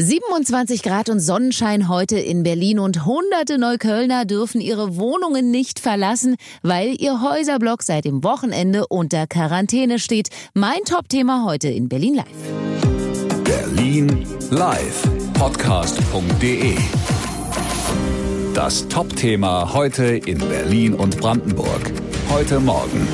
27 Grad und Sonnenschein heute in Berlin und hunderte Neuköllner dürfen ihre Wohnungen nicht verlassen, weil ihr Häuserblock seit dem Wochenende unter Quarantäne steht. Mein Top-Thema heute in Berlin Live. Berlin Live. Podcast.de. Das Top-Thema heute in Berlin und Brandenburg. Heute Morgen.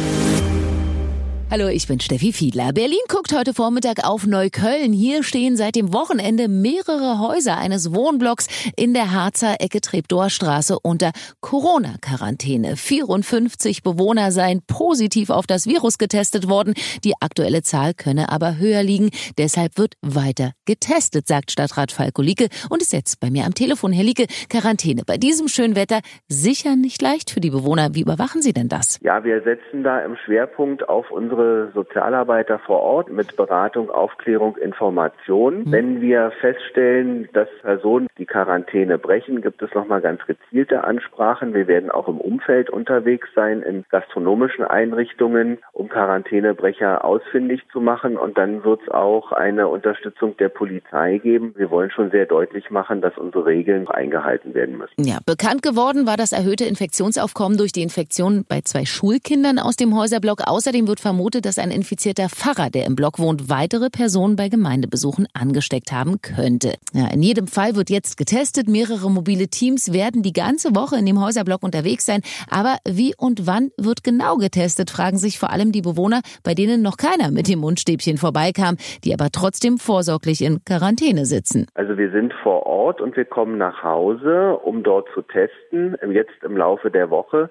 Hallo, ich bin Steffi Fiedler. Berlin guckt heute Vormittag auf Neukölln. Hier stehen seit dem Wochenende mehrere Häuser eines Wohnblocks in der Harzer Ecke Treptower Straße unter Corona-Quarantäne. 54 Bewohner seien positiv auf das Virus getestet worden. Die aktuelle Zahl könne aber höher liegen. Deshalb wird weiter getestet, sagt Stadtrat Falko Lieke und ist jetzt bei mir am Telefon. Herr Lieke, Quarantäne bei diesem schönen Wetter sicher nicht leicht für die Bewohner. Wie überwachen Sie denn das? Ja, wir setzen da im Schwerpunkt auf unsere unsere Sozialarbeiter vor Ort mit Beratung, Aufklärung, Information. Mhm. Wenn wir feststellen, dass Personen die Quarantäne brechen, gibt es nochmal ganz gezielte Ansprachen. Wir werden auch im Umfeld unterwegs sein, in gastronomischen Einrichtungen, um Quarantänebrecher ausfindig zu machen. Und dann wird es auch eine Unterstützung der Polizei geben. Wir wollen schon sehr deutlich machen, dass unsere Regeln eingehalten werden müssen. Ja, bekannt geworden war das erhöhte Infektionsaufkommen durch die Infektion bei zwei Schulkindern aus dem Häuserblock. Außerdem wird vermutet, vermutet, dass ein infizierter Pfarrer, der im Block wohnt, weitere Personen bei Gemeindebesuchen angesteckt haben könnte. Ja, in jedem Fall wird jetzt getestet. Mehrere mobile Teams werden die ganze Woche in dem Häuserblock unterwegs sein. Aber wie und wann wird genau getestet, fragen sich vor allem die Bewohner, bei denen noch keiner mit dem Mundstäbchen vorbeikam, die aber trotzdem vorsorglich in Quarantäne sitzen. Also wir sind vor Ort und wir kommen nach Hause, um dort zu testen, jetzt im Laufe der Woche.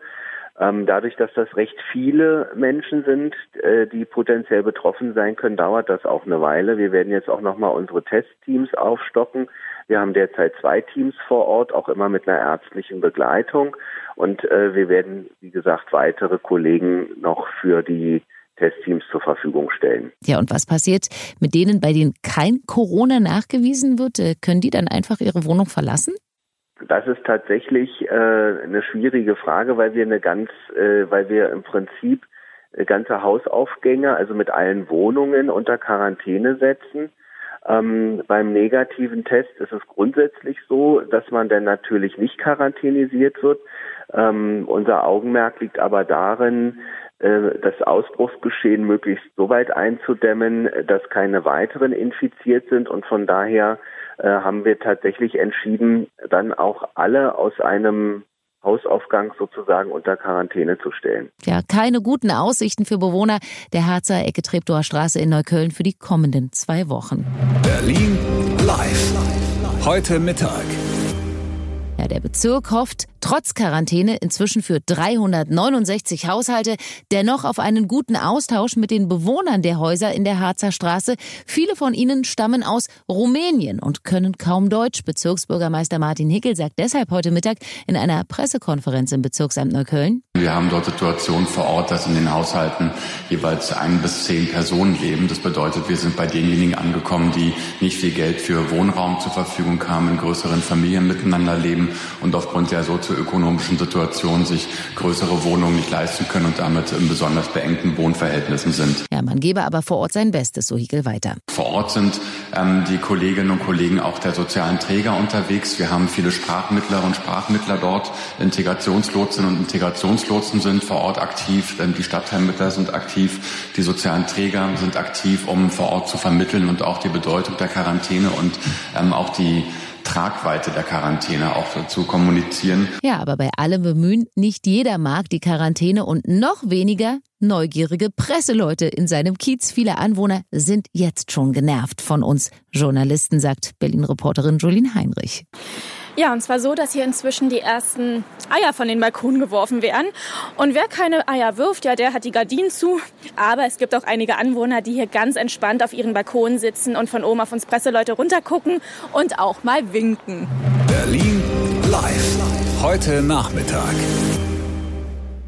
Ähm, dadurch, dass das recht viele Menschen sind, äh, die potenziell betroffen sein können, dauert das auch eine Weile. Wir werden jetzt auch nochmal unsere Testteams aufstocken. Wir haben derzeit zwei Teams vor Ort, auch immer mit einer ärztlichen Begleitung. Und äh, wir werden, wie gesagt, weitere Kollegen noch für die Testteams zur Verfügung stellen. Ja, und was passiert mit denen, bei denen kein Corona nachgewiesen wird? Äh, können die dann einfach ihre Wohnung verlassen? Das ist tatsächlich äh, eine schwierige Frage, weil wir eine ganz, äh, weil wir im Prinzip äh, ganze Hausaufgänge, also mit allen Wohnungen unter Quarantäne setzen. Ähm, beim negativen Test ist es grundsätzlich so, dass man dann natürlich nicht quarantänisiert wird. Ähm, unser Augenmerk liegt aber darin, äh, das Ausbruchsgeschehen möglichst so weit einzudämmen, dass keine weiteren infiziert sind und von daher äh, haben wir tatsächlich entschieden, dann auch alle aus einem Hausaufgang sozusagen unter Quarantäne zu stellen. Ja, keine guten Aussichten für Bewohner der Harzer Ecke Treptower Straße in Neukölln für die kommenden zwei Wochen. Berlin live. Heute Mittag. Ja, der Bezirk hofft, trotz Quarantäne inzwischen für 369 Haushalte dennoch auf einen guten Austausch mit den Bewohnern der Häuser in der Harzer Straße. Viele von ihnen stammen aus Rumänien und können kaum Deutsch. Bezirksbürgermeister Martin Hickel sagt deshalb heute Mittag in einer Pressekonferenz im Bezirksamt Neukölln. Wir haben dort Situationen vor Ort, dass in den Haushalten jeweils ein bis zehn Personen leben. Das bedeutet, wir sind bei denjenigen angekommen, die nicht viel Geld für Wohnraum zur Verfügung haben, in größeren Familien miteinander leben und aufgrund der sozioökonomischen Situation sich größere Wohnungen nicht leisten können und damit in besonders beengten Wohnverhältnissen sind. Ja, man gebe aber vor Ort sein Bestes, so Hickel weiter. Vor Ort sind ähm, die Kolleginnen und Kollegen auch der sozialen Träger unterwegs. Wir haben viele Sprachmittler und Sprachmittler dort, Integrationslotsen und Integrationslotsen sind vor Ort aktiv, die Stadtteilmittler sind aktiv, die sozialen Träger sind aktiv, um vor Ort zu vermitteln und auch die Bedeutung der Quarantäne und ähm, auch die Tragweite der Quarantäne auch zu kommunizieren. Ja, aber bei allem Bemühen, nicht jeder mag die Quarantäne und noch weniger neugierige Presseleute in seinem Kiez. Viele Anwohner sind jetzt schon genervt von uns Journalisten, sagt Berlin-Reporterin Julien Heinrich. Ja, und zwar so, dass hier inzwischen die ersten Eier von den Balkonen geworfen werden. Und wer keine Eier wirft, ja, der hat die Gardinen zu. Aber es gibt auch einige Anwohner, die hier ganz entspannt auf ihren Balkonen sitzen und von oben auf uns Presseleute runtergucken und auch mal winken. Berlin live. Heute Nachmittag.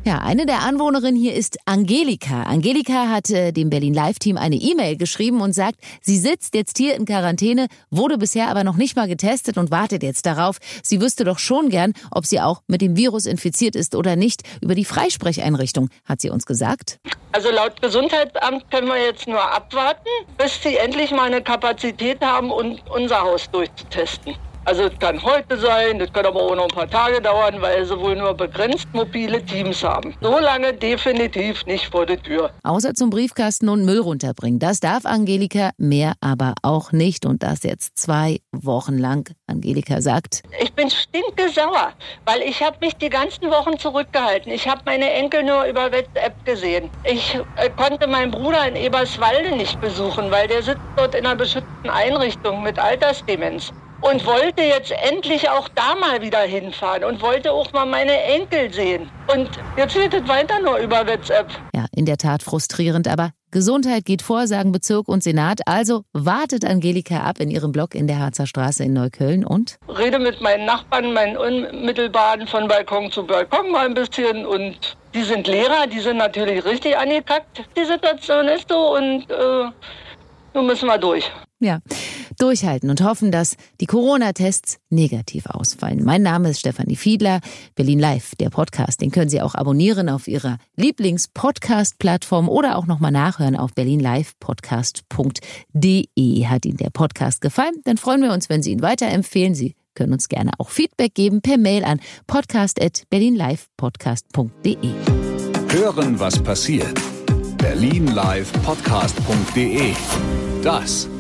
Ja, eine der Anwohnerinnen hier ist Angelika. Angelika hat äh, dem Berlin Live-Team eine E-Mail geschrieben und sagt, sie sitzt jetzt hier in Quarantäne, wurde bisher aber noch nicht mal getestet und wartet jetzt darauf. Sie wüsste doch schon gern, ob sie auch mit dem Virus infiziert ist oder nicht. Über die Freisprecheinrichtung hat sie uns gesagt. Also laut Gesundheitsamt können wir jetzt nur abwarten, bis sie endlich mal eine Kapazität haben, um unser Haus durchzutesten. Also es kann heute sein, das kann aber auch noch ein paar Tage dauern, weil sie wohl nur begrenzt mobile Teams haben. So lange definitiv nicht vor der Tür. Außer zum Briefkasten und Müll runterbringen. Das darf Angelika, mehr aber auch nicht. Und das jetzt zwei Wochen lang. Angelika sagt. Ich bin stinkesauer, weil ich habe mich die ganzen Wochen zurückgehalten. Ich habe meine Enkel nur über WhatsApp gesehen. Ich äh, konnte meinen Bruder in Eberswalde nicht besuchen, weil der sitzt dort in einer beschützten Einrichtung mit Altersdemenz und wollte jetzt endlich auch da mal wieder hinfahren und wollte auch mal meine Enkel sehen. Und jetzt wird es weiter nur über WhatsApp. Ja, in der Tat frustrierend, aber Gesundheit geht vor, sagen Bezirk und Senat. Also wartet Angelika ab in ihrem Blog in der Harzer Straße in Neukölln und? Rede mit meinen Nachbarn, meinen Unmittelbaren von Balkon zu Balkon mal ein bisschen und die sind Lehrer, die sind natürlich richtig angekackt. Die Situation ist so und äh, nun müssen wir durch. Ja, durchhalten und hoffen, dass die Corona-Tests negativ ausfallen. Mein Name ist Stefanie Fiedler, Berlin Live, der Podcast. Den können Sie auch abonnieren auf Ihrer Lieblings-Podcast-Plattform oder auch nochmal nachhören auf berlinlivepodcast.de. Hat Ihnen der Podcast gefallen? Dann freuen wir uns, wenn Sie ihn weiterempfehlen. Sie können uns gerne auch Feedback geben per Mail an podcast.berlinlivepodcast.de. Hören, was passiert. berlinlivepodcast.de das